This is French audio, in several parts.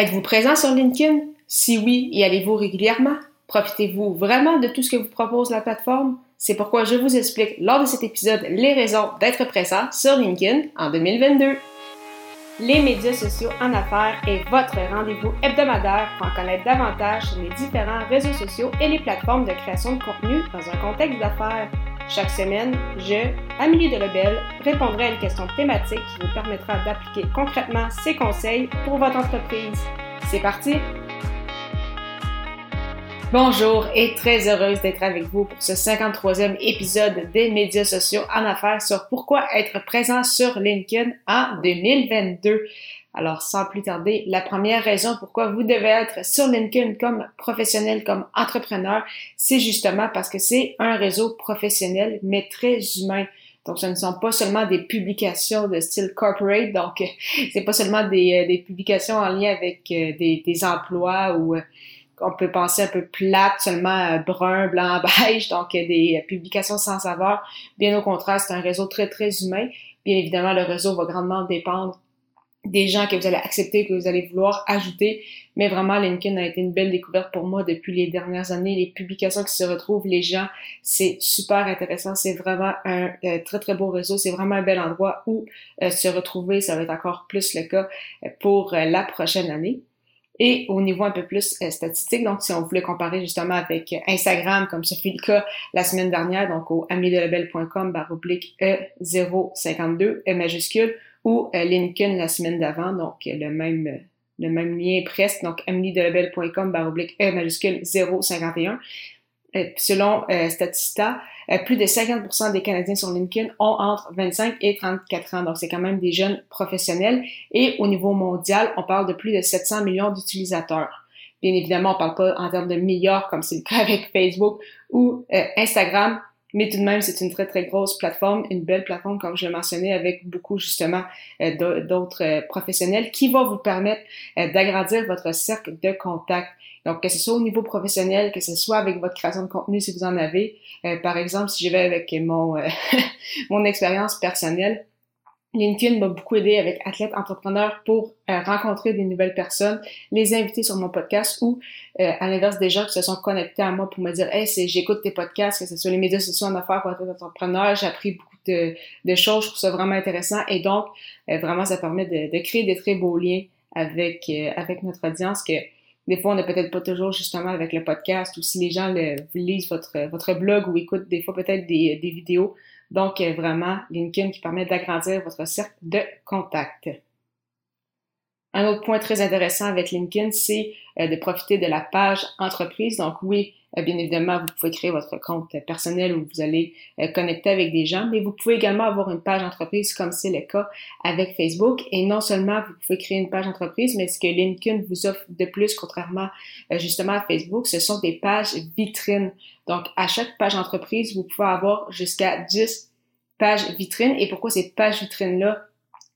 Êtes-vous présent sur LinkedIn? Si oui, y allez-vous régulièrement? Profitez-vous vraiment de tout ce que vous propose la plateforme? C'est pourquoi je vous explique lors de cet épisode les raisons d'être présent sur LinkedIn en 2022. Les médias sociaux en affaires est votre rendez-vous hebdomadaire pour en connaître davantage sur les différents réseaux sociaux et les plateformes de création de contenu dans un contexte d'affaires. Chaque semaine, je, Amélie Delebel, répondrai à une question thématique qui vous permettra d'appliquer concrètement ces conseils pour votre entreprise. C'est parti! Bonjour et très heureuse d'être avec vous pour ce 53e épisode des médias sociaux en affaires sur pourquoi être présent sur LinkedIn en 2022. Alors, sans plus tarder, la première raison pourquoi vous devez être sur LinkedIn comme professionnel, comme entrepreneur, c'est justement parce que c'est un réseau professionnel, mais très humain. Donc, ce ne sont pas seulement des publications de style corporate, donc c'est pas seulement des, euh, des, publications en lien avec euh, des, des emplois ou euh, on peut penser un peu plate, seulement brun, blanc, beige, donc des publications sans savoir. Bien au contraire, c'est un réseau très, très humain. Bien évidemment, le réseau va grandement dépendre des gens que vous allez accepter, que vous allez vouloir ajouter. Mais vraiment, LinkedIn a été une belle découverte pour moi depuis les dernières années. Les publications qui se retrouvent, les gens, c'est super intéressant. C'est vraiment un euh, très, très beau réseau. C'est vraiment un bel endroit où euh, se retrouver. Ça va être encore plus le cas euh, pour la prochaine année. Et au niveau un peu plus statistique, donc si on voulait comparer justement avec Instagram, comme ce fut le cas la semaine dernière, donc au amidelabel.com barre oblique E052, E majuscule, ou euh, LinkedIn la semaine d'avant, donc le même le même lien presque, donc ameliedelabel.com baroblique E majuscule 051. Euh, selon euh, Statista, euh, plus de 50% des Canadiens sur LinkedIn ont entre 25 et 34 ans. Donc, c'est quand même des jeunes professionnels. Et au niveau mondial, on parle de plus de 700 millions d'utilisateurs. Bien évidemment, on parle pas en termes de milliards comme c'est le cas avec Facebook ou Instagram, mais tout de même, c'est une très, très grosse plateforme, une belle plateforme, comme je l'ai mentionné, avec beaucoup justement euh, d'autres euh, professionnels qui va vous permettre euh, d'agrandir votre cercle de contact. Donc, que ce soit au niveau professionnel, que ce soit avec votre création de contenu si vous en avez. par exemple, si je vais avec mon, mon expérience personnelle, LinkedIn m'a beaucoup aidé avec athlètes entrepreneurs pour euh, rencontrer des nouvelles personnes, les inviter sur mon podcast ou euh, à l'inverse des gens qui se sont connectés à moi pour me dire Hey, j'écoute tes podcasts, que ce soit les médias sociaux en affaires pour être entrepreneur, j'ai appris beaucoup de, de, choses, je trouve ça vraiment intéressant et donc euh, vraiment ça permet de, de, créer des très beaux liens avec avec notre audience que des fois, on n'est peut-être pas toujours justement avec le podcast ou si les gens le, lisent votre, votre blog ou écoutent des fois peut-être des, des vidéos, donc, euh, vraiment, LinkedIn qui permet d'agrandir votre cercle de contact. Un autre point très intéressant avec LinkedIn, c'est euh, de profiter de la page entreprise. Donc oui, euh, bien évidemment, vous pouvez créer votre compte personnel où vous allez connecter avec des gens, mais vous pouvez également avoir une page entreprise comme c'est le cas avec Facebook. Et non seulement vous pouvez créer une page entreprise, mais ce que LinkedIn vous offre de plus, contrairement justement à Facebook, ce sont des pages vitrines. Donc à chaque page entreprise, vous pouvez avoir jusqu'à 10 pages vitrines. Et pourquoi ces pages vitrines-là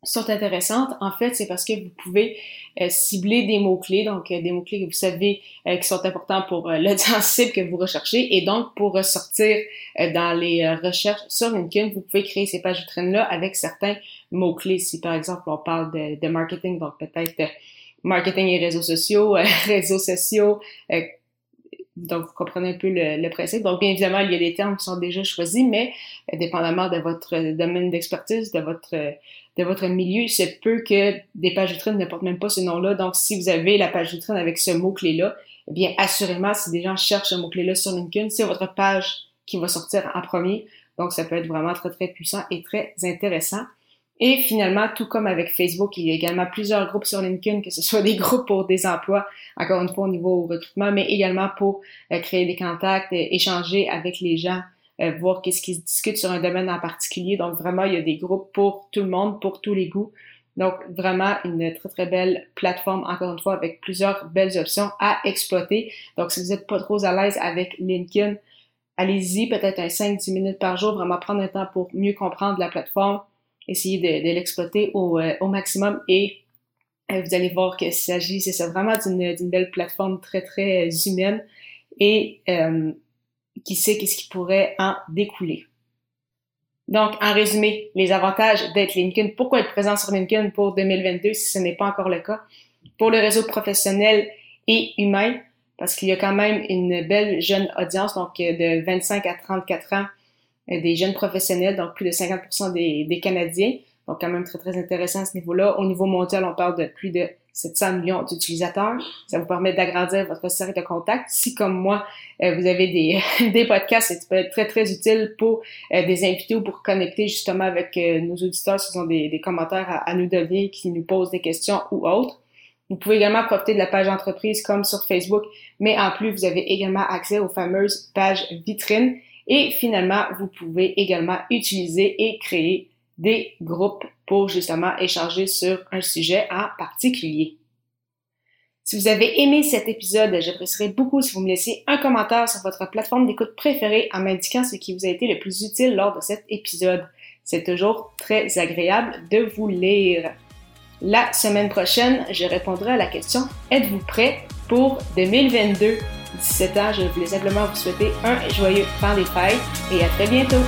sont intéressantes, en fait, c'est parce que vous pouvez euh, cibler des mots-clés, donc euh, des mots-clés que vous savez euh, qui sont importants pour l'audience cible que vous recherchez. Et donc, pour ressortir dans les recherches sur LinkedIn, vous pouvez créer ces pages vitrines-là avec certains mots-clés. Si, par exemple, on parle de, de marketing, donc peut-être marketing et réseaux sociaux, réseaux sociaux, donc, vous comprenez un peu le, principe. Donc, bien évidemment, il y a des termes qui sont déjà choisis, mais euh, dépendamment de votre domaine d'expertise, de votre de votre milieu, il se peut que des pages vitrines ne portent même pas ce nom-là. Donc, si vous avez la page vitrine avec ce mot-clé-là, eh bien, assurément, si des gens cherchent ce mot-clé-là sur LinkedIn, c'est votre page qui va sortir en premier. Donc, ça peut être vraiment très, très puissant et très intéressant. Et finalement, tout comme avec Facebook, il y a également plusieurs groupes sur LinkedIn, que ce soit des groupes pour des emplois, encore une fois au niveau recrutement, mais également pour euh, créer des contacts, échanger avec les gens, euh, voir qu'est-ce qui se discute sur un domaine en particulier. Donc vraiment, il y a des groupes pour tout le monde, pour tous les goûts. Donc vraiment une très très belle plateforme, encore une fois, avec plusieurs belles options à exploiter. Donc si vous n'êtes pas trop à l'aise avec LinkedIn, allez-y peut-être un 5-10 minutes par jour, vraiment prendre un temps pour mieux comprendre la plateforme essayer de, de l'exploiter au, euh, au, maximum et euh, vous allez voir qu'il s'agit, c'est ça, vraiment d'une belle plateforme très, très euh, humaine et qui sait qu'est-ce qui pourrait en découler. Donc, en résumé, les avantages d'être LinkedIn. Pourquoi être présent sur LinkedIn pour 2022 si ce n'est pas encore le cas? pour le réseau professionnel et humain, parce qu'il y a quand même une belle jeune audience, donc de 25 à 34 ans, des jeunes professionnels, donc plus de 50 des, des Canadiens. Donc, quand même très, très intéressant à ce niveau-là. Au niveau mondial, on parle de plus de 700 millions d'utilisateurs. Ça vous permet d'agrandir votre série de contacts. Si, comme moi, euh, vous avez des, des podcasts, ça peut être très, très utile pour euh, des invités ou pour connecter justement avec euh, nos auditeurs ce sont des, des commentaires à, nous donner, qui nous posent des questions ou autres. Vous pouvez également profiter de la page entreprise comme sur Facebook, mais en plus, vous avez également accès aux fameuses pages vitrines. Et finalement, vous pouvez également utiliser et créer des groupes pour justement échanger sur un sujet en particulier. Si vous avez aimé cet épisode, j'apprécierais beaucoup si vous me laissiez un commentaire sur votre plateforme d'écoute préférée en m'indiquant ce qui vous a été le plus utile lors de cet épisode. C'est toujours très agréable de vous lire. La semaine prochaine, je répondrai à la question Êtes-vous prêt pour 2022 17 ans, je voulais simplement vous souhaiter un joyeux temps des fêtes et à très bientôt!